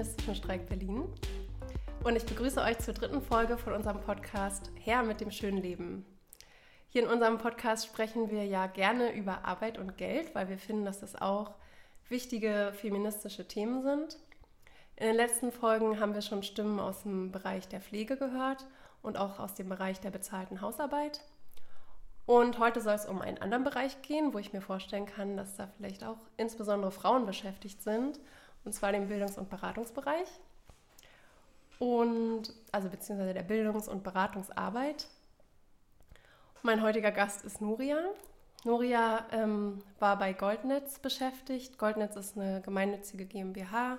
bin Lina vom Feministischen Streik Berlin und ich begrüße euch zur dritten Folge von unserem Podcast Her mit dem schönen Leben. Hier in unserem Podcast sprechen wir ja gerne über Arbeit und Geld, weil wir finden, dass das auch wichtige feministische Themen sind. In den letzten Folgen haben wir schon Stimmen aus dem Bereich der Pflege gehört und auch aus dem Bereich der bezahlten Hausarbeit. Und heute soll es um einen anderen Bereich gehen, wo ich mir vorstellen kann, dass da vielleicht auch insbesondere Frauen beschäftigt sind, und zwar den Bildungs- und Beratungsbereich. Und also beziehungsweise der Bildungs- und Beratungsarbeit. Mein heutiger Gast ist Nuria. Nuria ähm, war bei Goldnetz beschäftigt. Goldnetz ist eine gemeinnützige GmbH,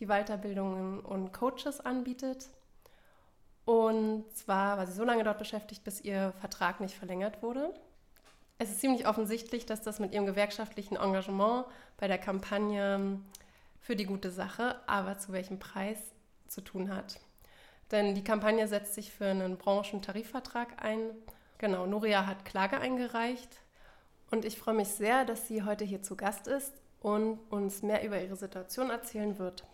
die Weiterbildungen und Coaches anbietet. Und zwar war sie so lange dort beschäftigt, bis ihr Vertrag nicht verlängert wurde. Es ist ziemlich offensichtlich, dass das mit ihrem gewerkschaftlichen Engagement bei der Kampagne für die gute Sache, aber zu welchem Preis zu tun hat. Denn die Kampagne setzt sich für einen Branchentarifvertrag ein Genau, Nuria hat Klage eingereicht und ich freue mich sehr, dass sie heute hier zu Gast ist und uns mehr über ihre Situation erzählen wird.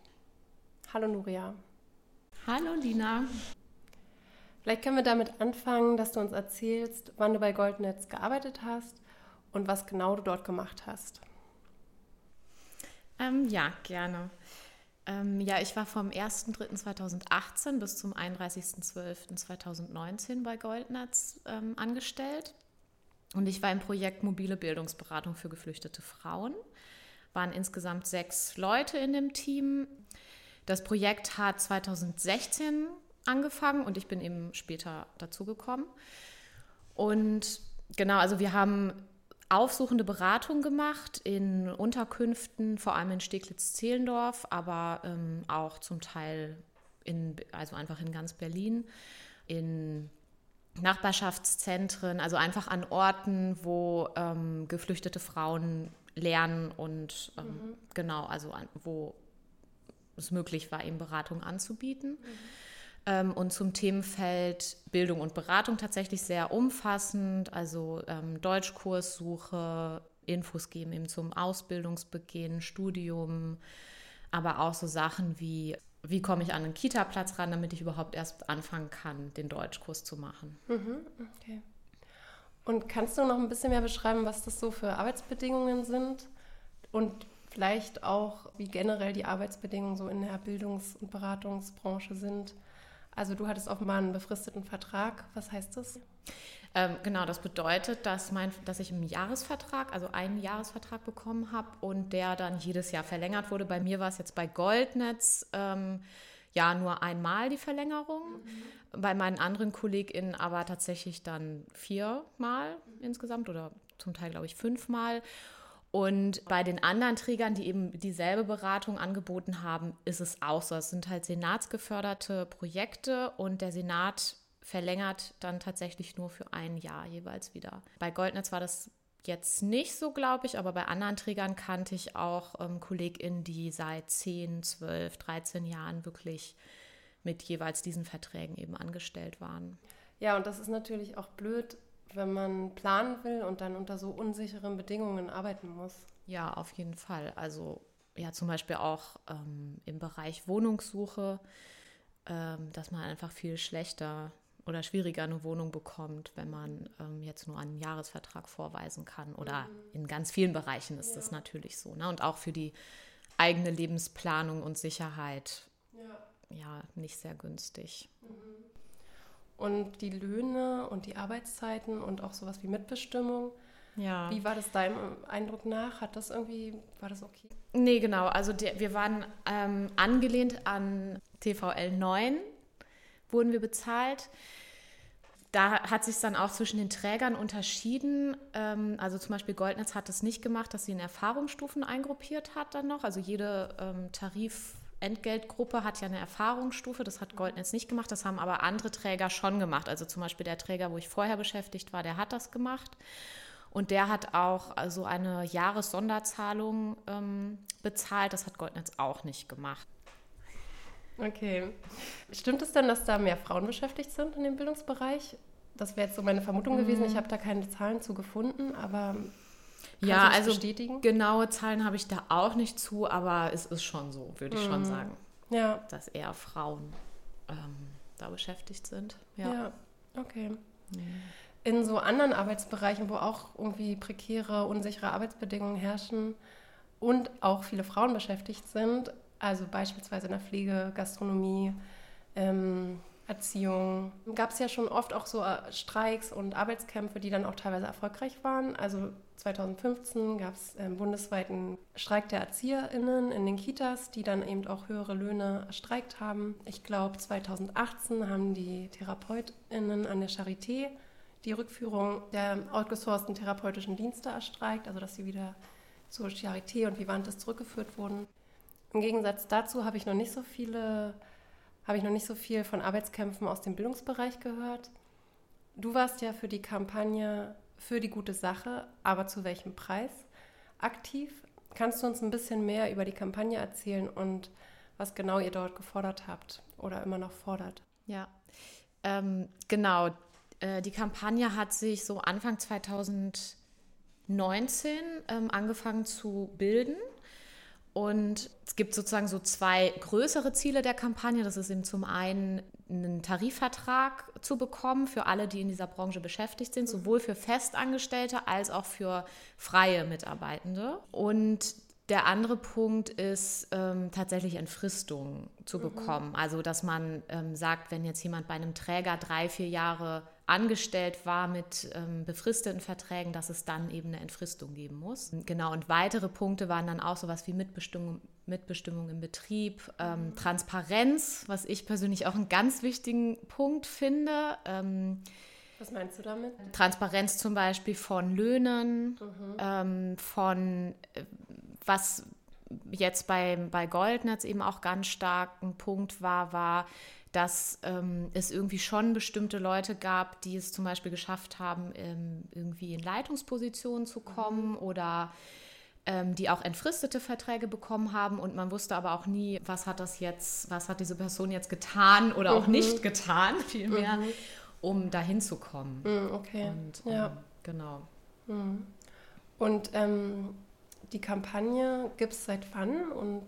Hallo Nuria. Hallo Lina. Vielleicht können wir damit anfangen, dass du uns erzählst, wann du bei Goldnetz gearbeitet hast und was genau du dort gemacht hast. Ähm, ja, gerne. Ähm, ja, ich war vom 1.3.2018 bis zum 31.12.2019 bei Goldnetz ähm, angestellt. Und ich war im Projekt Mobile Bildungsberatung für geflüchtete Frauen. Waren insgesamt sechs Leute in dem Team. Das Projekt hat 2016 angefangen und ich bin eben später dazugekommen. Und genau, also wir haben aufsuchende Beratung gemacht in Unterkünften, vor allem in Steglitz-Zehlendorf, aber ähm, auch zum Teil in, also einfach in ganz Berlin, in Nachbarschaftszentren, also einfach an Orten, wo ähm, geflüchtete Frauen lernen und ähm, mhm. genau, also an, wo es möglich war, eben Beratung anzubieten. Mhm. Ähm, und zum Themenfeld Bildung und Beratung tatsächlich sehr umfassend, also ähm, Deutschkurssuche, Infos geben eben zum Ausbildungsbeginn, Studium, aber auch so Sachen wie, wie komme ich an einen Kita-Platz ran, damit ich überhaupt erst anfangen kann, den Deutschkurs zu machen. Mhm, okay. Und kannst du noch ein bisschen mehr beschreiben, was das so für Arbeitsbedingungen sind und vielleicht auch, wie generell die Arbeitsbedingungen so in der Bildungs- und Beratungsbranche sind? Also du hattest offenbar einen befristeten Vertrag. Was heißt das? Ähm, genau, das bedeutet, dass, mein, dass ich einen Jahresvertrag, also einen Jahresvertrag bekommen habe und der dann jedes Jahr verlängert wurde. Bei mir war es jetzt bei Goldnetz ähm, ja nur einmal die Verlängerung. Mhm. Bei meinen anderen KollegInnen aber tatsächlich dann viermal mhm. insgesamt oder zum Teil, glaube ich, fünfmal. Und bei den anderen Trägern, die eben dieselbe Beratung angeboten haben, ist es auch so. Es sind halt senatsgeförderte Projekte und der Senat verlängert dann tatsächlich nur für ein Jahr jeweils wieder. Bei Goldnetz war das jetzt nicht so, glaube ich, aber bei anderen Trägern kannte ich auch ähm, KollegInnen, die seit 10, 12, 13 Jahren wirklich mit jeweils diesen Verträgen eben angestellt waren. Ja, und das ist natürlich auch blöd, wenn man planen will und dann unter so unsicheren Bedingungen arbeiten muss. Ja, auf jeden Fall. Also ja, zum Beispiel auch ähm, im Bereich Wohnungssuche, ähm, dass man einfach viel schlechter oder schwieriger eine Wohnung bekommt, wenn man ähm, jetzt nur einen Jahresvertrag vorweisen kann. Oder mhm. in ganz vielen Bereichen ist ja. das natürlich so. Ne? Und auch für die eigene Lebensplanung und Sicherheit ja, ja nicht sehr günstig. Mhm. Und die Löhne und die Arbeitszeiten und auch sowas wie Mitbestimmung. Ja. Wie war das deinem Eindruck nach? Hat das irgendwie, war das okay? Nee, genau. Also die, wir waren ähm, angelehnt an TVL 9, wurden wir bezahlt. Da hat sich dann auch zwischen den Trägern unterschieden. Ähm, also zum Beispiel Goldnetz hat es nicht gemacht, dass sie in Erfahrungsstufen eingruppiert hat dann noch. Also jede ähm, Tarif Entgeltgruppe hat ja eine Erfahrungsstufe, das hat Goldnetz nicht gemacht, das haben aber andere Träger schon gemacht. Also zum Beispiel der Träger, wo ich vorher beschäftigt war, der hat das gemacht. Und der hat auch also eine Jahressonderzahlung ähm, bezahlt, das hat Goldnetz auch nicht gemacht. Okay. Stimmt es denn, dass da mehr Frauen beschäftigt sind in dem Bildungsbereich? Das wäre jetzt so meine Vermutung gewesen. Ich mhm. habe da keine Zahlen zu gefunden, aber Kannst ja, also bestätigen? genaue Zahlen habe ich da auch nicht zu, aber es ist schon so, würde ich schon Mhm. sagen, Ja, dass eher Frauen ähm, da beschäftigt sind. ja, Ja. okay. In so anderen Arbeitsbereichen, wo auch irgendwie prekäre, unsichere Arbeitsbedingungen herrschen und auch viele Frauen beschäftigt sind, also beispielsweise in der Pflege, Gastronomie, ähm, Erziehung, gab es ja schon oft auch so äh, Streiks und Arbeitskämpfe, die dann auch teilweise erfolgreich waren. Also 2015 gab es ähm, bundesweiten Streik der ErzieherInnen in den Kitas, die dann eben auch höhere Löhne erstreikt haben. Ich glaube, 2018 haben die TherapeutInnen an der Charité die Rückführung der outgesourcten therapeutischen Dienste erstreikt, also dass sie wieder zur Charité und Vivantes zurückgeführt wurden. Im Gegensatz dazu habe ich noch nicht so viele, habe ich noch nicht so viel von Arbeitskämpfen aus dem Bildungsbereich gehört. Du warst ja für die Kampagne für die gute Sache, aber zu welchem Preis aktiv? Kannst du uns ein bisschen mehr über die Kampagne erzählen und was genau ihr dort gefordert habt oder immer noch fordert? Ja, ähm, genau. Äh, die Kampagne hat sich so Anfang 2019 ähm, angefangen zu bilden. Und es gibt sozusagen so zwei größere Ziele der Kampagne. Das ist eben zum einen einen Tarifvertrag zu bekommen für alle, die in dieser Branche beschäftigt sind, sowohl für Festangestellte als auch für freie Mitarbeitende. Und der andere Punkt ist ähm, tatsächlich Entfristung zu bekommen. Also, dass man ähm, sagt, wenn jetzt jemand bei einem Träger drei, vier Jahre angestellt war mit ähm, befristeten Verträgen, dass es dann eben eine Entfristung geben muss. Genau, und weitere Punkte waren dann auch sowas wie Mitbestimmung, Mitbestimmung im Betrieb, ähm, Transparenz, was ich persönlich auch einen ganz wichtigen Punkt finde. Ähm, Was meinst du damit? Transparenz zum Beispiel von Löhnen, Mhm. ähm, von äh, was jetzt bei, bei Goldnetz eben auch ganz stark ein Punkt war, war, dass ähm, es irgendwie schon bestimmte Leute gab, die es zum Beispiel geschafft haben, ähm, irgendwie in Leitungspositionen zu kommen oder ähm, die auch entfristete Verträge bekommen haben und man wusste aber auch nie, was hat das jetzt, was hat diese Person jetzt getan oder auch nicht getan, vielmehr, um dahin zu kommen. Hm, okay. Und ja. ähm, genau. Und ähm, die Kampagne gibt es seit wann und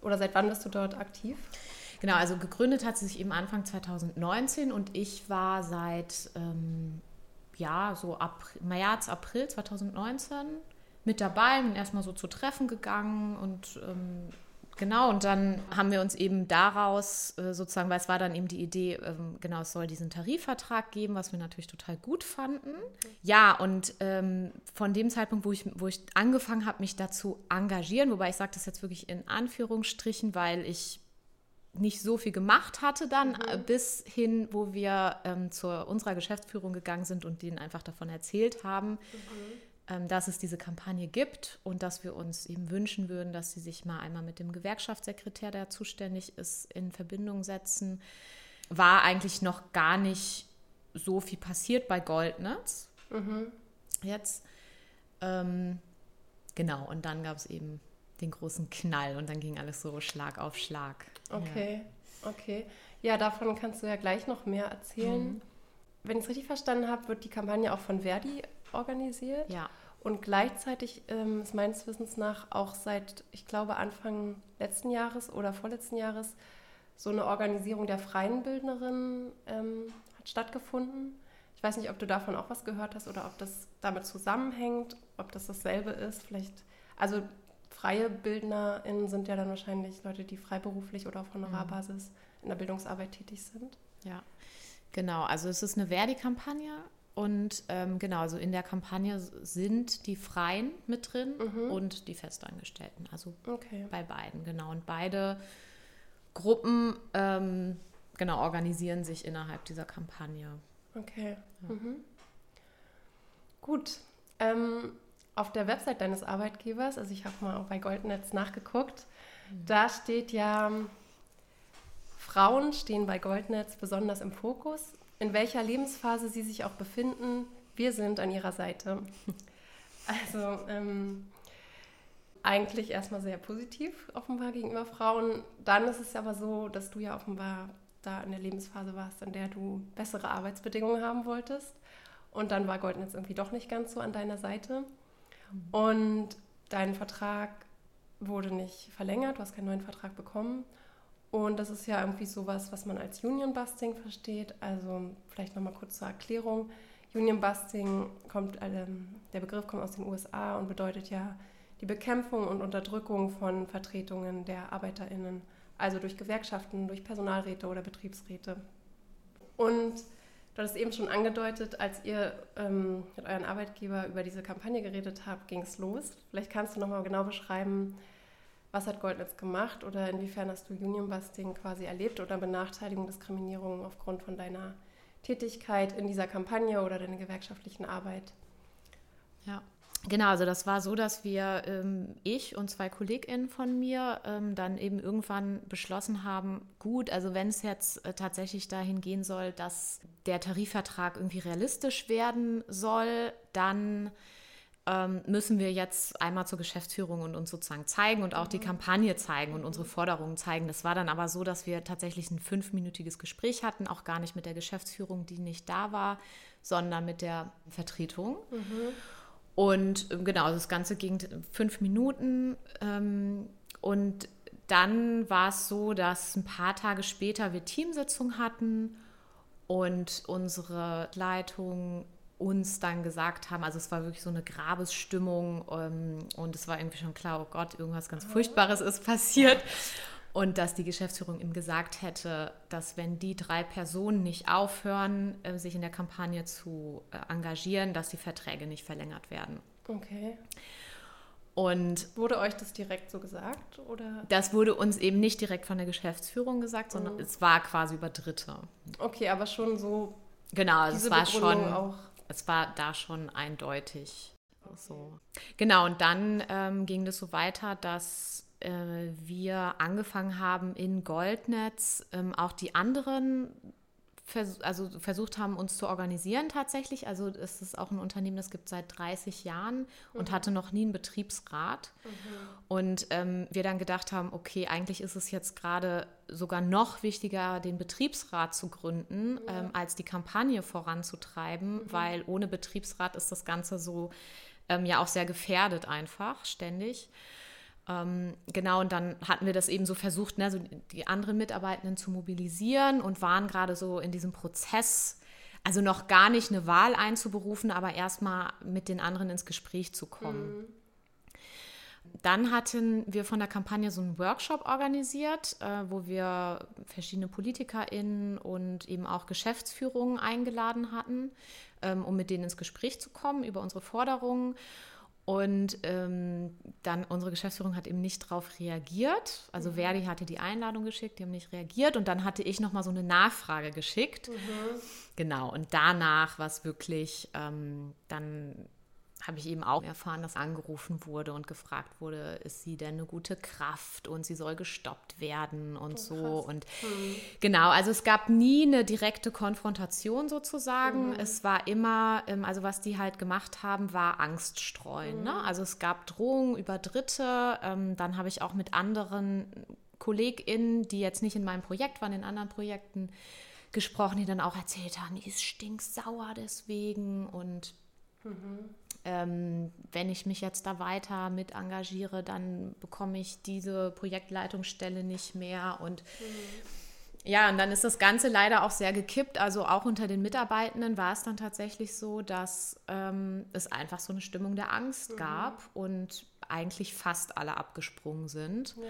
oder seit wann bist du dort aktiv? Genau, also gegründet hat sie sich eben Anfang 2019 und ich war seit ähm, ja so April, März, April 2019 mit dabei, bin erstmal so zu Treffen gegangen und ähm, genau, und dann haben wir uns eben daraus äh, sozusagen, weil es war dann eben die Idee, ähm, genau, es soll diesen Tarifvertrag geben, was wir natürlich total gut fanden. Ja, und ähm, von dem Zeitpunkt, wo ich, wo ich angefangen habe, mich dazu engagieren, wobei ich sage das jetzt wirklich in Anführungsstrichen, weil ich nicht so viel gemacht hatte dann, äh, bis hin, wo wir ähm, zu unserer Geschäftsführung gegangen sind und denen einfach davon erzählt haben, ähm, dass es diese Kampagne gibt und dass wir uns eben wünschen würden, dass sie sich mal einmal mit dem Gewerkschaftssekretär, der zuständig ist, in Verbindung setzen. War eigentlich noch gar nicht so viel passiert bei Goldnetz. Jetzt. Ähm, genau, und dann gab es eben den großen Knall und dann ging alles so Schlag auf Schlag. Okay, okay. Ja, davon kannst du ja gleich noch mehr erzählen. Wenn ich es richtig verstanden habe, wird die Kampagne auch von Verdi organisiert. Ja. Und gleichzeitig ähm, ist meines Wissens nach auch seit, ich glaube, Anfang letzten Jahres oder vorletzten Jahres so eine Organisierung der freien Bildnerinnen ähm, hat stattgefunden. Ich weiß nicht, ob du davon auch was gehört hast oder ob das damit zusammenhängt, ob das dasselbe ist. Vielleicht, also freie BildnerInnen sind ja dann wahrscheinlich Leute, die freiberuflich oder auf Honorarbasis in der Bildungsarbeit tätig sind. Ja, genau. Also es ist eine Verdi-Kampagne und ähm, genau, also in der Kampagne sind die Freien mit drin und die Festangestellten. Also Okay. bei beiden, genau. Und beide Gruppen ähm, genau organisieren sich innerhalb dieser Kampagne. Okay. Mhm. Gut. Ähm, auf der Website deines Arbeitgebers, also ich habe mal bei Goldnetz nachgeguckt, da steht ja, Frauen stehen bei Goldnetz besonders im Fokus. In welcher Lebensphase sie sich auch befinden, wir sind an ihrer Seite. Also ähm, eigentlich erstmal sehr positiv offenbar gegenüber Frauen. Dann ist es aber so, dass du ja offenbar da in der Lebensphase warst, in der du bessere Arbeitsbedingungen haben wolltest. Und dann war Goldnetz irgendwie doch nicht ganz so an deiner Seite. Und dein Vertrag wurde nicht verlängert, du hast keinen neuen Vertrag bekommen. Und das ist ja irgendwie sowas, was man als Union Busting versteht. Also vielleicht nochmal kurz zur Erklärung. Union Busting kommt, ähm, der Begriff kommt aus den USA und bedeutet ja die Bekämpfung und Unterdrückung von Vertretungen der ArbeiterInnen, also durch Gewerkschaften, durch Personalräte oder Betriebsräte. Und du hast eben schon angedeutet, als ihr ähm, mit euren Arbeitgeber über diese Kampagne geredet habt, ging es los. Vielleicht kannst du nochmal genau beschreiben, was hat Goldnetz gemacht oder inwiefern hast du Unionbusting quasi erlebt oder Benachteiligung, Diskriminierung aufgrund von deiner Tätigkeit in dieser Kampagne oder deiner gewerkschaftlichen Arbeit? Ja. Genau, also das war so, dass wir, ähm, ich und zwei KollegInnen von mir, ähm, dann eben irgendwann beschlossen haben, gut, also wenn es jetzt äh, tatsächlich dahin gehen soll, dass der Tarifvertrag irgendwie realistisch werden soll, dann ähm, müssen wir jetzt einmal zur Geschäftsführung und uns sozusagen zeigen und auch die mhm. Kampagne zeigen und unsere Forderungen zeigen. Das war dann aber so, dass wir tatsächlich ein fünfminütiges Gespräch hatten, auch gar nicht mit der Geschäftsführung, die nicht da war, sondern mit der Vertretung. Mhm. Und ähm, genau, das Ganze ging fünf Minuten. Ähm, und dann war es so, dass ein paar Tage später wir Teamsitzung hatten und unsere Leitung uns dann gesagt haben, also es war wirklich so eine Grabesstimmung ähm, und es war irgendwie schon klar, oh Gott, irgendwas ganz Furchtbares ist passiert. Und dass die Geschäftsführung ihm gesagt hätte, dass wenn die drei Personen nicht aufhören, äh, sich in der Kampagne zu äh, engagieren, dass die Verträge nicht verlängert werden. Okay. Und wurde euch das direkt so gesagt? Oder? Das wurde uns eben nicht direkt von der Geschäftsführung gesagt, sondern mhm. es war quasi über Dritte. Okay, aber schon so. Genau, es war schon. Auch. Es war da schon eindeutig. Okay. So. Genau, und dann ähm, ging das so weiter, dass äh, wir angefangen haben in Goldnetz ähm, auch die anderen vers also versucht haben, uns zu organisieren tatsächlich. Also es ist auch ein Unternehmen, das gibt seit 30 Jahren und mhm. hatte noch nie einen Betriebsrat. Mhm. Und ähm, wir dann gedacht haben, okay, eigentlich ist es jetzt gerade sogar noch wichtiger, den Betriebsrat zu gründen, ja. ähm, als die Kampagne voranzutreiben, mhm. weil ohne Betriebsrat ist das Ganze so ähm, ja auch sehr gefährdet einfach ständig. Ähm, genau, und dann hatten wir das eben so versucht, ne, so die anderen Mitarbeitenden zu mobilisieren und waren gerade so in diesem Prozess, also noch gar nicht eine Wahl einzuberufen, aber erstmal mit den anderen ins Gespräch zu kommen. Mhm. Dann hatten wir von der Kampagne so einen Workshop organisiert, äh, wo wir verschiedene PolitikerInnen und eben auch Geschäftsführungen eingeladen hatten, ähm, um mit denen ins Gespräch zu kommen über unsere Forderungen. Und ähm, dann unsere Geschäftsführung hat eben nicht darauf reagiert. Also mhm. Verdi hatte die Einladung geschickt, die haben nicht reagiert. Und dann hatte ich nochmal so eine Nachfrage geschickt. Mhm. Genau. Und danach war es wirklich ähm, dann habe ich eben auch erfahren, dass angerufen wurde und gefragt wurde, ist sie denn eine gute Kraft und sie soll gestoppt werden und oh, so. Und mhm. genau, also es gab nie eine direkte Konfrontation sozusagen. Mhm. Es war immer, ähm, also was die halt gemacht haben, war Angst streuen. Ne? Mhm. Ne? Also es gab Drohungen über Dritte. Ähm, dann habe ich auch mit anderen KollegInnen, die jetzt nicht in meinem Projekt waren, in anderen Projekten gesprochen, die dann auch erzählt haben, die ist stinksauer deswegen und mhm ähm, wenn ich mich jetzt da weiter mit engagiere, dann bekomme ich diese Projektleitungsstelle nicht mehr. Und mhm. ja, und dann ist das Ganze leider auch sehr gekippt. Also auch unter den Mitarbeitenden war es dann tatsächlich so, dass ähm, es einfach so eine Stimmung der Angst mhm. gab und eigentlich fast alle abgesprungen sind. Ja.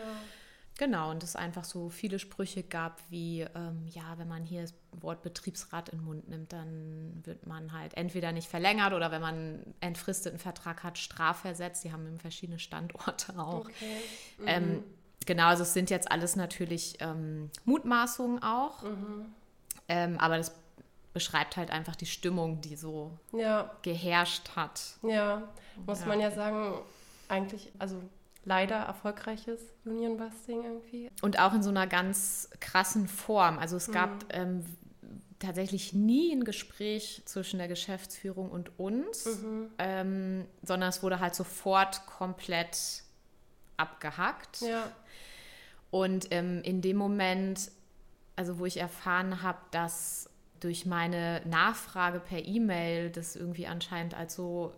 Genau, und es einfach so viele Sprüche gab wie, ähm, ja, wenn man hier das Wort Betriebsrat in den Mund nimmt, dann wird man halt entweder nicht verlängert oder wenn man einen entfristeten Vertrag hat, strafversetzt. Die haben verschiedene Standorte auch. Okay. Mhm. Ähm, genau, also es sind jetzt alles natürlich ähm, Mutmaßungen auch, mhm. Ähm, aber das beschreibt halt einfach die Stimmung, die so ja. geherrscht hat. Ja, muss ja. man ja sagen, eigentlich, also leider erfolgreiches Union Busting irgendwie. Und auch in so einer ganz krassen Form. Also es gab mhm. ähm, tatsächlich nie ein Gespräch zwischen der Geschäftsführung und uns, mhm. ähm, sondern es wurde halt sofort komplett abgehackt. Ja. Und ähm, in dem Moment, also wo ich erfahren habe, dass durch meine Nachfrage per E-Mail das irgendwie anscheinend als so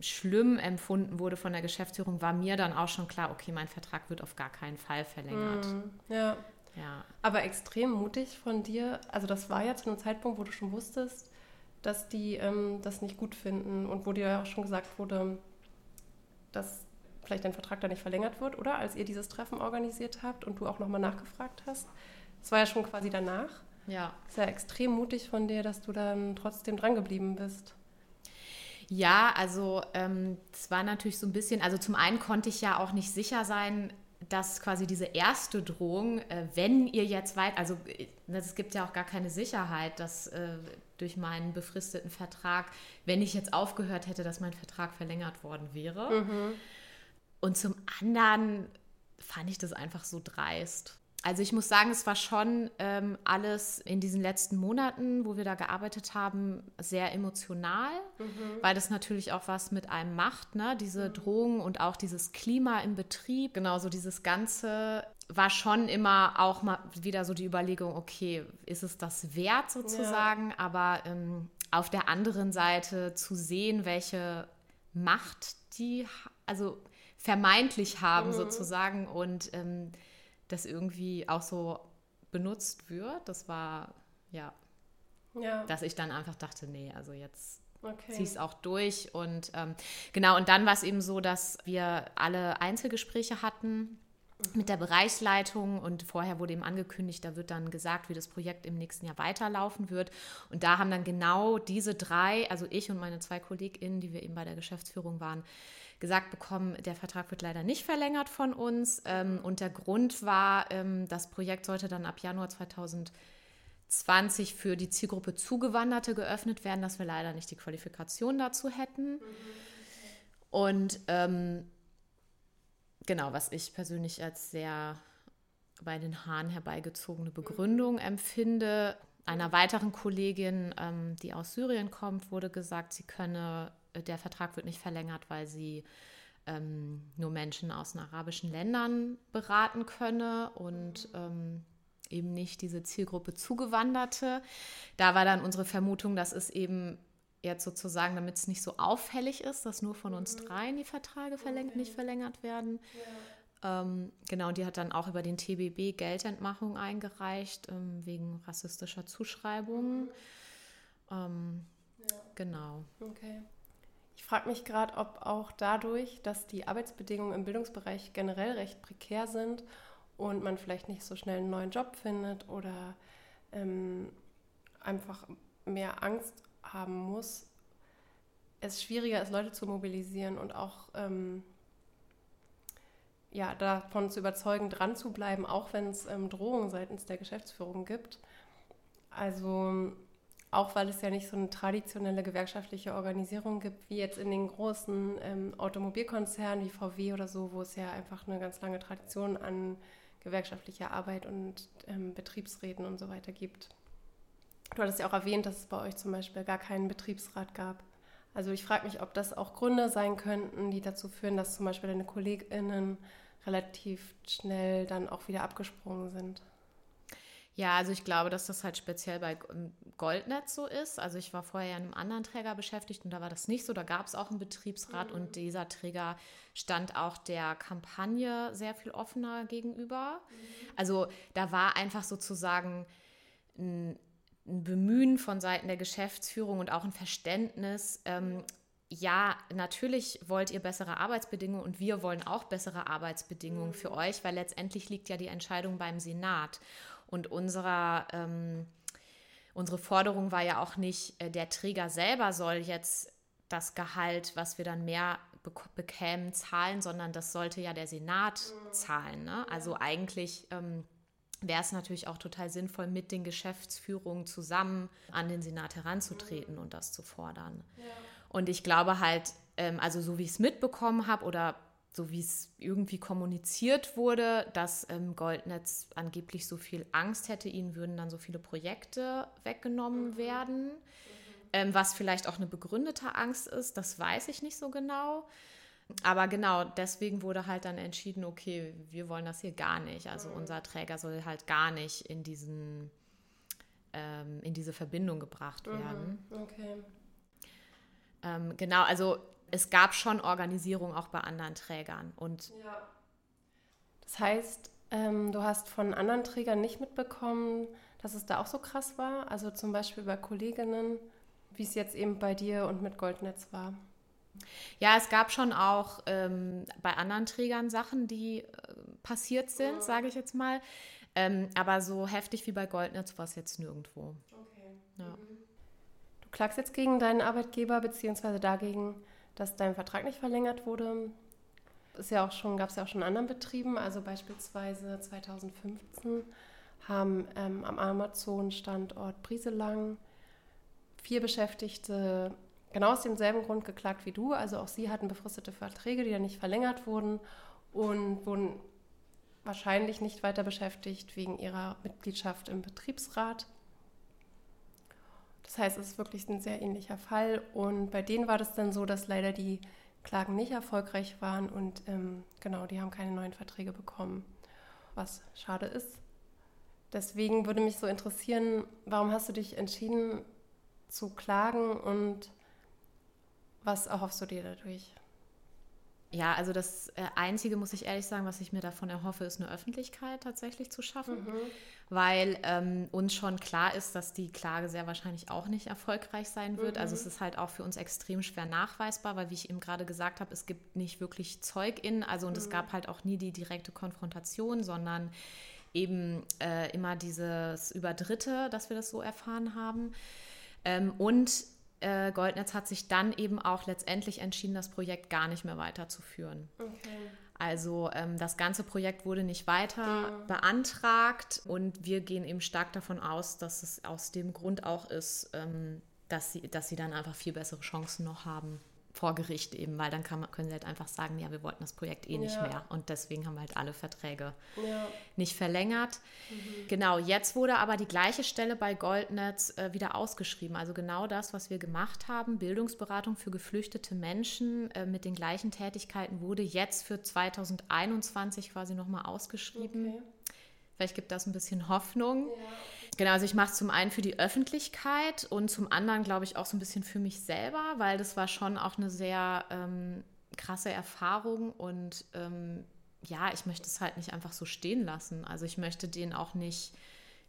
schlimm empfunden wurde von der Geschäftsführung, war mir dann auch schon klar, okay, mein Vertrag wird auf gar keinen Fall verlängert. Mhm. Ja. Ja. Aber extrem mutig von dir. Also das war ja zu einem Zeitpunkt, wo du schon wusstest, dass die ähm, das nicht gut finden und wo dir ja auch schon gesagt wurde, dass vielleicht dein Vertrag da nicht verlängert wird, oder? Als ihr dieses Treffen organisiert habt und du auch nochmal nachgefragt hast. Das war ja schon quasi danach. Ja. Ist ja extrem mutig von dir, dass du dann trotzdem dran geblieben bist. Ja, also ähm, es war natürlich so ein bisschen, also zum einen konnte ich ja auch nicht sicher sein, dass quasi diese erste Drohung, äh, wenn ihr jetzt weit, also äh, es gibt ja auch gar keine Sicherheit, dass äh, durch meinen befristeten Vertrag, wenn ich jetzt aufgehört hätte, dass mein Vertrag verlängert worden wäre. Mhm. Und zum anderen fand ich das einfach so dreist. Also ich muss sagen, es war schon ähm, alles in diesen letzten Monaten, wo wir da gearbeitet haben, sehr emotional, Mhm. weil das natürlich auch was mit einem macht, ne? diese Drohungen und auch dieses Klima im Betrieb. Genauso dieses Ganze war schon immer auch mal wieder so die Überlegung, okay, ist es das wert sozusagen? Aber ähm, auf der anderen Seite zu sehen, welche Macht die, also vermeintlich haben sozusagen und ähm, das irgendwie auch so benutzt wird, das war, ja, Ja, dass ich dann einfach dachte, nee, also jetzt okay. zieh es auch durch. Und ähm, genau, und dann war es eben so, dass wir alle Einzelgespräche hatten mit der Bereichsleitung und vorher wurde eben angekündigt, da wird dann gesagt, wie das Projekt im nächsten Jahr weiterlaufen wird. Und da haben dann genau diese drei, also ich und meine zwei KollegInnen, die wir eben bei der Geschäftsführung waren, gesagt bekommen, der Vertrag wird leider nicht verlängert von uns. Ähm, und der Grund war, ähm, das Projekt sollte dann ab Januar 2020 für die Zielgruppe Zugewanderte geöffnet werden, dass wir leider nicht die Qualifikation dazu hätten. Und ähm, genau, was ich persönlich als sehr bei den Haaren herbeigezogene Begründung empfinde. Einer weiteren Kollegin, ähm, die aus Syrien kommt, wurde gesagt, sie könne, der Vertrag wird nicht verlängert, weil sie ähm, nur Menschen aus den arabischen Ländern beraten könne und ähm, eben nicht diese Zielgruppe Zugewanderte. Da war dann unsere Vermutung, dass es eben jetzt sozusagen, damit es nicht so auffällig ist, dass nur von uns dreien die Verträge verlängert, nicht verlängert werden. Ähm, genau, und die hat dann auch über den TBB Geldentmachung eingereicht, ähm, wegen rassistischer Zuschreibungen. Ähm, Genau. Okay. Frage mich gerade, ob auch dadurch, dass die Arbeitsbedingungen im Bildungsbereich generell recht prekär sind und man vielleicht nicht so schnell einen neuen Job findet oder ähm, einfach mehr Angst haben muss, es schwieriger ist, Leute zu mobilisieren und auch ähm, ja, davon zu überzeugen, dran zu bleiben, auch wenn es ähm, Drohungen seitens der Geschäftsführung gibt. Also auch weil es ja nicht so eine traditionelle gewerkschaftliche Organisation gibt, wie jetzt in den großen ähm, Automobilkonzernen wie VW oder so, wo es ja einfach eine ganz lange Tradition an gewerkschaftlicher Arbeit und ähm, Betriebsräten und so weiter gibt. Du hattest ja auch erwähnt, dass es bei euch zum Beispiel gar keinen Betriebsrat gab. Also ich frage mich, ob das auch Gründe sein könnten, die dazu führen, dass zum Beispiel deine KollegInnen relativ schnell dann auch wieder abgesprungen sind. Ja, also ich glaube, dass das halt speziell bei Goldnetz so ist. Also ich war vorher ja in einem anderen Träger beschäftigt und da war das nicht so. Da gab es auch einen Betriebsrat und dieser Träger stand auch der Kampagne sehr viel offener gegenüber. Also da war einfach sozusagen ein, ein Bemühen von Seiten der Geschäftsführung und auch ein Verständnis, ähm, ja, natürlich wollt ihr bessere Arbeitsbedingungen und wir wollen auch bessere Arbeitsbedingungen für euch, weil letztendlich liegt ja die Entscheidung beim Senat. Und unserer, ähm, unsere Forderung war ja auch nicht, äh, der Träger selber soll jetzt das Gehalt, was wir dann mehr bek bekämen, zahlen, sondern das sollte ja der Senat zahlen. Ne? Also eigentlich ähm, wäre es natürlich auch total sinnvoll, mit den Geschäftsführungen zusammen an den Senat heranzutreten und das zu fordern. Und ich glaube halt, ähm, also so wie ich es mitbekommen habe oder so wie es irgendwie kommuniziert wurde, dass ähm, Goldnetz angeblich so viel Angst hätte, ihnen würden dann so viele Projekte weggenommen werden. Ähm, was vielleicht auch eine begründete Angst ist, das weiß ich nicht so genau. Aber genau, deswegen wurde halt dann entschieden, okay, wir wollen das hier gar nicht. Also unser Träger soll halt gar nicht in diesen ähm, in diese Verbindung gebracht werden. Okay. Ähm, genau, also es gab schon Organisierung auch bei anderen Trägern. Und ja. Das heißt, ähm, du hast von anderen Trägern nicht mitbekommen, dass es da auch so krass war? Also zum Beispiel bei Kolleginnen, wie es jetzt eben bei dir und mit Goldnetz war? Ja, es gab schon auch ähm, bei anderen Trägern Sachen, die äh, passiert sind, ja. sage ich jetzt mal. Ähm, aber so heftig wie bei Goldnetz war es jetzt nirgendwo. Okay. Ja. Mhm. Du klagst jetzt gegen deinen Arbeitgeber beziehungsweise dagegen, dass dein Vertrag nicht verlängert wurde. Ist ja auch schon, gab es ja auch schon in anderen Betrieben, also beispielsweise 2015 haben ähm, am Amazon-Standort Brieselang vier Beschäftigte genau aus demselben Grund geklagt wie du. Also auch sie hatten befristete Verträge, die dann nicht verlängert wurden und wurden wahrscheinlich nicht weiter beschäftigt wegen ihrer Mitgliedschaft im Betriebsrat. Das heißt, es ist wirklich ein sehr ähnlicher Fall. Und bei denen war das dann so, dass leider die Klagen nicht erfolgreich waren und ähm, genau, die haben keine neuen Verträge bekommen, was schade ist. Deswegen würde mich so interessieren, warum hast du dich entschieden zu klagen und was erhoffst du dir dadurch? Ja, also das äh, Einzige, muss ich ehrlich sagen, was ich mir davon erhoffe, ist eine Öffentlichkeit tatsächlich zu schaffen, mhm. weil ähm, uns schon klar ist, dass die Klage sehr wahrscheinlich auch nicht erfolgreich sein wird. Also mhm. Also es ist halt auch für uns extrem schwer nachweisbar, weil wie ich eben gerade gesagt habe, es gibt nicht wirklich ZeugInnen, also und mhm. es gab halt auch nie die direkte Konfrontation, sondern eben äh, immer dieses über Dritte, dass wir das so erfahren haben. Ähm, und äh, Goldnetz hat sich dann eben auch letztendlich entschieden, das Projekt gar nicht mehr weiterzuführen. Okay. Also ähm, das ganze Projekt wurde nicht weiter ja. beantragt und wir gehen eben stark davon aus, dass es aus dem Grund auch ist, ähm, dass, sie, dass sie dann einfach viel bessere Chancen noch haben vor Gericht eben, weil dann kann, können sie halt einfach sagen, ja, wir wollten das Projekt eh nicht ja. mehr. Und deswegen haben wir halt alle Verträge ja. nicht verlängert. Mhm. Genau, jetzt wurde aber die gleiche Stelle bei Goldnetz äh, wieder ausgeschrieben. Also genau das, was wir gemacht haben, Bildungsberatung für geflüchtete Menschen äh, mit den gleichen Tätigkeiten, wurde jetzt für 2021 quasi nochmal ausgeschrieben. Okay. Vielleicht gibt das ein bisschen Hoffnung. Ja. Genau, also ich mache es zum einen für die Öffentlichkeit und zum anderen, glaube ich, auch so ein bisschen für mich selber, weil das war schon auch eine sehr ähm, krasse Erfahrung und ähm, ja, ich möchte es halt nicht einfach so stehen lassen. Also ich möchte denen auch nicht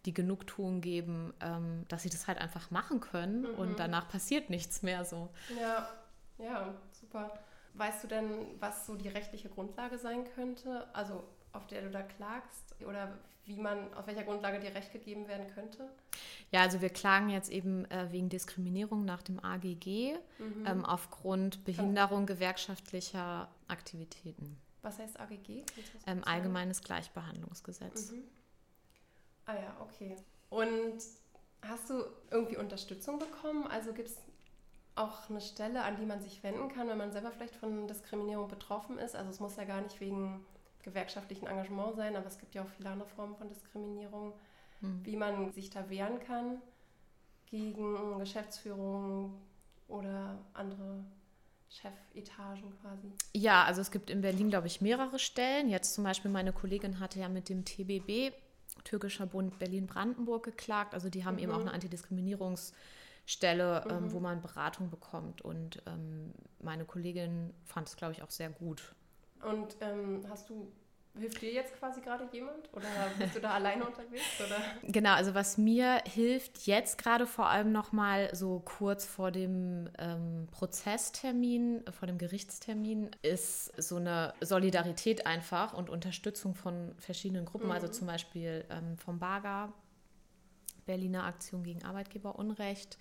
die Genugtuung geben, ähm, dass sie das halt einfach machen können mhm. und danach passiert nichts mehr so. Ja, ja, super. Weißt du denn, was so die rechtliche Grundlage sein könnte? Also auf der du da klagst oder wie man, auf welcher Grundlage dir Recht gegeben werden könnte? Ja, also wir klagen jetzt eben äh, wegen Diskriminierung nach dem AGG mhm. ähm, aufgrund Behinderung gewerkschaftlicher Aktivitäten. Was heißt AGG? Ähm, Allgemeines Gleichbehandlungsgesetz. Mhm. Ah ja, okay. Und hast du irgendwie Unterstützung bekommen? Also gibt es auch eine Stelle, an die man sich wenden kann, wenn man selber vielleicht von Diskriminierung betroffen ist? Also es muss ja gar nicht wegen gewerkschaftlichen Engagement sein, aber es gibt ja auch viele andere Formen von Diskriminierung, mhm. wie man sich da wehren kann gegen Geschäftsführung oder andere Chefetagen quasi. Ja, also es gibt in Berlin, glaube ich, mehrere Stellen. Jetzt zum Beispiel meine Kollegin hatte ja mit dem TBB, Türkischer Bund Berlin-Brandenburg, geklagt. Also die haben mhm. eben auch eine Antidiskriminierungsstelle, ähm, mhm. wo man Beratung bekommt. Und ähm, meine Kollegin fand es, glaube ich, auch sehr gut. Und ähm, hast du Hilft dir jetzt quasi gerade jemand oder bist du da alleine unterwegs? Oder? Genau, also was mir hilft jetzt gerade vor allem nochmal so kurz vor dem ähm, Prozesstermin, vor dem Gerichtstermin, ist so eine Solidarität einfach und Unterstützung von verschiedenen Gruppen, also mhm. also zum Beispiel ähm, vom BAGA, Berliner Aktion gegen Arbeitgeberunrecht.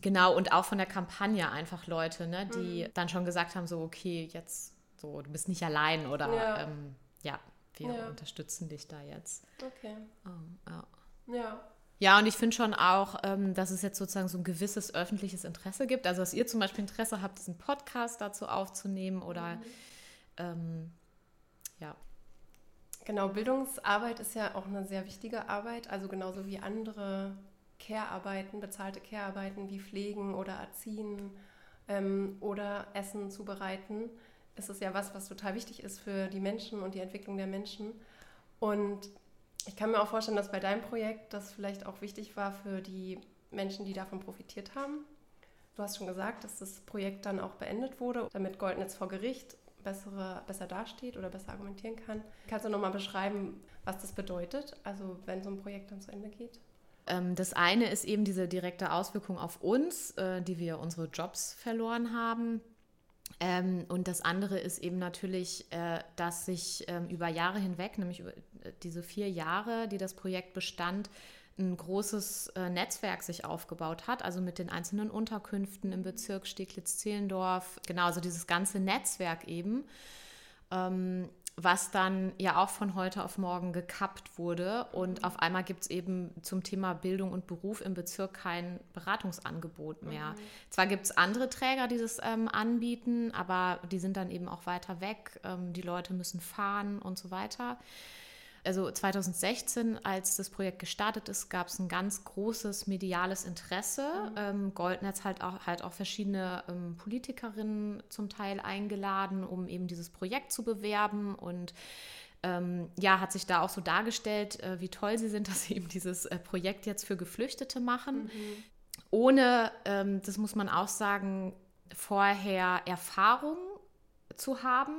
Genau, und auch von der Kampagne einfach Leute, ne, die mhm. dann schon gesagt haben, so, okay, jetzt so, du bist nicht allein oder ja, ähm, ja wir ja. unterstützen dich da jetzt. Okay. Ja. ja. Ja, und ich finde schon auch, ähm, dass es jetzt sozusagen so ein gewisses öffentliches Interesse gibt. Also, dass ihr zum Beispiel Interesse habt, diesen Podcast dazu aufzunehmen oder mhm. ähm, ja. Genau, Bildungsarbeit ist ja auch eine sehr wichtige Arbeit, also genauso wie andere Care-Arbeiten, bezahlte Care-Arbeiten wie Pflegen oder Erziehen ähm, oder Essen zubereiten ist es ja was, was total wichtig ist für die Menschen und die Entwicklung der Menschen. Und ich kann mir auch vorstellen, dass bei deinem Projekt das vielleicht auch wichtig war für die Menschen, die davon profitiert haben. Du hast schon gesagt, dass das Projekt dann auch beendet wurde, damit Goldnetz vor Gericht bessere, besser dasteht oder besser argumentieren kann. Kannst du nochmal beschreiben, was das bedeutet, also wenn so ein Projekt dann zu Ende geht? Ähm, das eine ist eben diese direkte Auswirkung auf uns, äh, die wir unsere Jobs verloren haben. Ähm, und das andere ist eben natürlich, äh, dass sich ähm, über Jahre hinweg, nämlich über äh, diese vier Jahre, die das Projekt bestand, ein großes Netzwerk sich aufgebaut hat, also mit den einzelnen Unterkünften im Bezirk Steglitz-Zehlendorf, genau, also dieses ganze Netzwerk eben was dann ja auch von heute auf morgen gekappt wurde. Und auf einmal gibt es eben zum Thema Bildung und Beruf im Bezirk kein Beratungsangebot mehr. Mhm. Zwar gibt es andere Träger, die das ähm, anbieten, aber die sind dann eben auch weiter weg. Ähm, die Leute müssen fahren und so weiter also 2016, als das Projekt gestartet ist, gab es ein ganz großes mediales Interesse. Mhm. Ähm, Goldnetz hat auch, halt auch verschiedene ähm, Politikerinnen zum Teil eingeladen, um eben dieses Projekt zu bewerben und ähm, ja, hat sich da auch so dargestellt, äh, wie toll sie sind, dass sie eben dieses äh, Projekt jetzt für Geflüchtete machen. Mhm. Ohne, ähm, das muss man auch sagen, vorher Erfahrung zu haben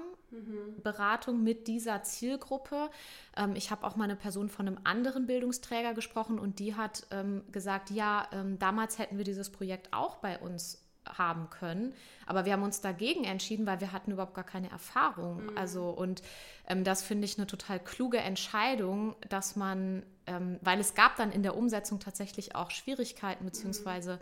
Beratung mit dieser Zielgruppe. Ähm, ich habe auch mal eine Person von einem anderen Bildungsträger gesprochen und die hat ähm, gesagt, ja, ähm, damals hätten wir dieses Projekt auch bei uns haben können, aber wir haben uns dagegen entschieden, weil wir hatten überhaupt gar keine Erfahrung. Mhm. Also und ähm, das finde ich eine total kluge Entscheidung, dass man, ähm, weil es gab dann in der Umsetzung tatsächlich auch Schwierigkeiten beziehungsweise mhm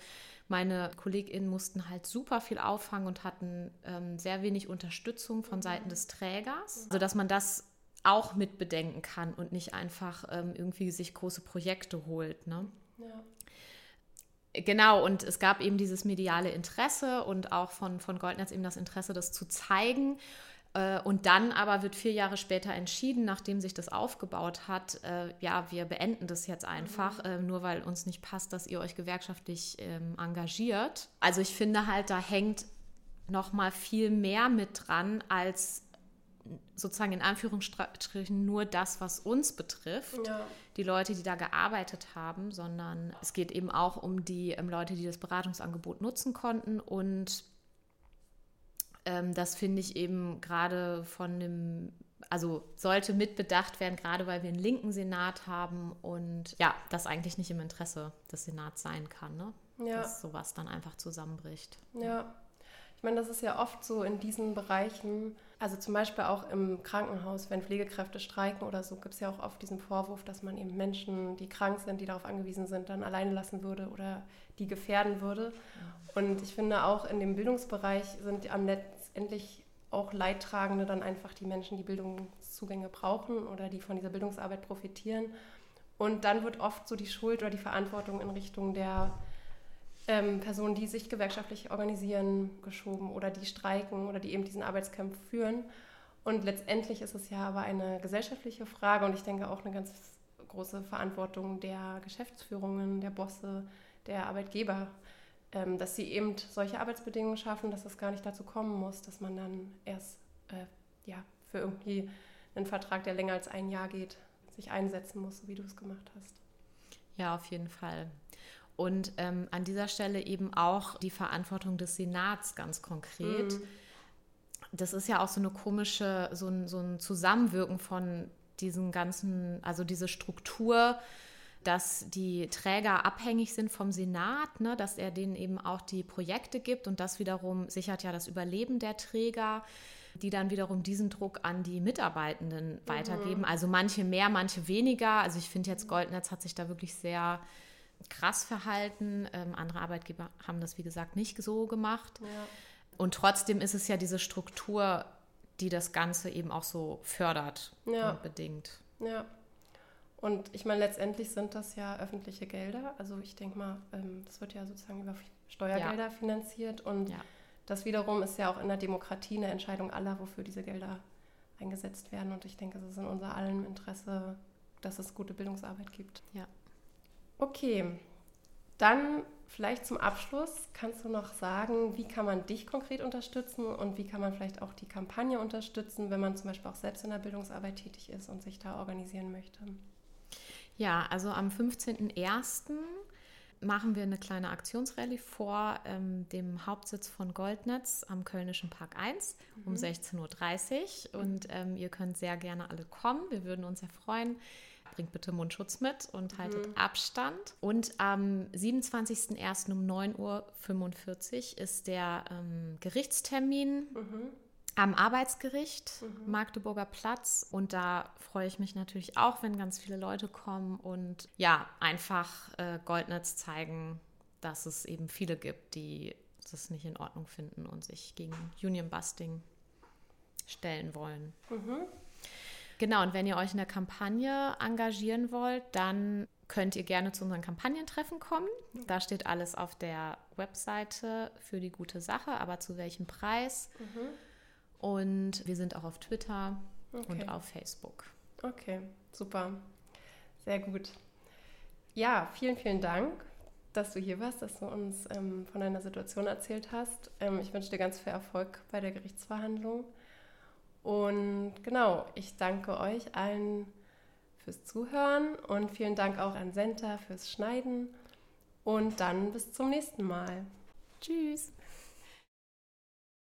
meine KollegInnen mussten halt super viel auffangen und hatten ähm, sehr wenig Unterstützung von Seiten des Trägers, sodass man das auch mit bedenken kann und nicht einfach ähm, irgendwie sich große Projekte holt. Ne? Ja. Genau, und es gab eben dieses mediale Interesse und auch von, von Goldnetz eben das Interesse, das zu zeigen. Äh, und dann aber wird vier Jahre später entschieden, nachdem sich das aufgebaut hat, äh, ja, wir beenden das jetzt einfach, mhm. äh, nur weil uns nicht passt, dass ihr euch gewerkschaftlich ähm, engagiert. Also ich finde halt, da hängt noch mal viel mehr mit dran als sozusagen in Anführungsstrichen nur das, was uns betrifft, ja. die Leute, die da gearbeitet haben, sondern es geht eben auch um die um Leute, die das Beratungsangebot nutzen konnten und ähm, das finde ich eben gerade von dem, also sollte mitbedacht werden, gerade weil wir einen linken Senat haben und ja, das eigentlich nicht im Interesse des Senats sein kann, ne? Ja. dass sowas dann einfach zusammenbricht. Ja, ich meine, das ist ja oft so in diesen Bereichen, also zum Beispiel auch im Krankenhaus, wenn Pflegekräfte streiken oder so, gibt es ja auch oft diesen Vorwurf, dass man eben Menschen, die krank sind, die darauf angewiesen sind, dann alleine lassen würde oder die gefährden würde. Und ich finde auch in dem Bildungsbereich sind am letztendlich auch Leidtragende dann einfach die Menschen, die Bildungszugänge brauchen oder die von dieser Bildungsarbeit profitieren. Und dann wird oft so die Schuld oder die Verantwortung in Richtung der ähm, Personen, die sich gewerkschaftlich organisieren, geschoben oder die streiken oder die eben diesen Arbeitskampf führen. Und letztendlich ist es ja aber eine gesellschaftliche Frage und ich denke auch eine ganz große Verantwortung der Geschäftsführungen, der Bosse, der Arbeitgeber, ähm, dass sie eben solche Arbeitsbedingungen schaffen, dass es gar nicht dazu kommen muss, dass man dann erst äh, ja, für irgendwie einen Vertrag, der länger als ein Jahr geht, sich einsetzen muss, so wie du es gemacht hast. Ja, auf jeden Fall. Und ähm, an dieser Stelle eben auch die Verantwortung des Senats ganz konkret. Mhm. Das ist ja auch so eine komische, so ein, so ein Zusammenwirken von diesen ganzen, also diese Struktur, dass die Träger abhängig sind vom Senat, ne, dass er denen eben auch die Projekte gibt und das wiederum sichert ja das Überleben der Träger die dann wiederum diesen Druck an die Mitarbeitenden mhm. weitergeben. Also manche mehr, manche weniger. Also ich finde jetzt Goldnetz hat sich da wirklich sehr krass verhalten. Ähm, andere Arbeitgeber haben das, wie gesagt, nicht so gemacht. Ja. Und trotzdem ist es ja diese Struktur, die das Ganze eben auch so fördert ja. und bedingt. Ja. Und ich meine, letztendlich sind das ja öffentliche Gelder. Also ich denke mal, ähm, das wird ja sozusagen über Steuergelder ja. finanziert. Und ja. das wiederum ist ja auch in der Demokratie eine Entscheidung aller, wofür diese Gelder eingesetzt werden. Und ich denke, es ist in unser allen Interesse, dass es gute Bildungsarbeit gibt. Ja. Okay, dann vielleicht zum Abschluss kannst du noch sagen, wie kann man dich konkret unterstützen und wie kann man vielleicht auch die Kampagne unterstützen, wenn man zum Beispiel auch selbst in der Bildungsarbeit tätig ist und sich da organisieren möchte? Ja, also am 15.01. machen wir eine kleine Aktionsrallye vor ähm, dem Hauptsitz von Goldnetz am Kölnischen Park 1 mhm. um 16.30 Uhr. Und ähm, ihr könnt sehr gerne alle kommen. Wir würden uns sehr freuen. Bringt bitte Mundschutz mit und haltet mhm. Abstand. Und am 27.01. um 9.45 Uhr ist der ähm, Gerichtstermin. Mhm am Arbeitsgericht mhm. Magdeburger Platz und da freue ich mich natürlich auch, wenn ganz viele Leute kommen und ja, einfach äh, Goldnetz zeigen, dass es eben viele gibt, die das nicht in Ordnung finden und sich gegen Union Busting stellen wollen. Mhm. Genau, und wenn ihr euch in der Kampagne engagieren wollt, dann könnt ihr gerne zu unseren Kampagnentreffen kommen. Da steht alles auf der Webseite für die gute Sache, aber zu welchem Preis. Mhm. Und wir sind auch auf Twitter okay. und auf Facebook. Okay, super. Sehr gut. Ja, vielen, vielen Dank, dass du hier warst, dass du uns ähm, von deiner Situation erzählt hast. Ähm, ich wünsche dir ganz viel Erfolg bei der Gerichtsverhandlung. Und genau, ich danke euch allen fürs Zuhören und vielen Dank auch an Senta fürs Schneiden. Und dann bis zum nächsten Mal. Tschüss.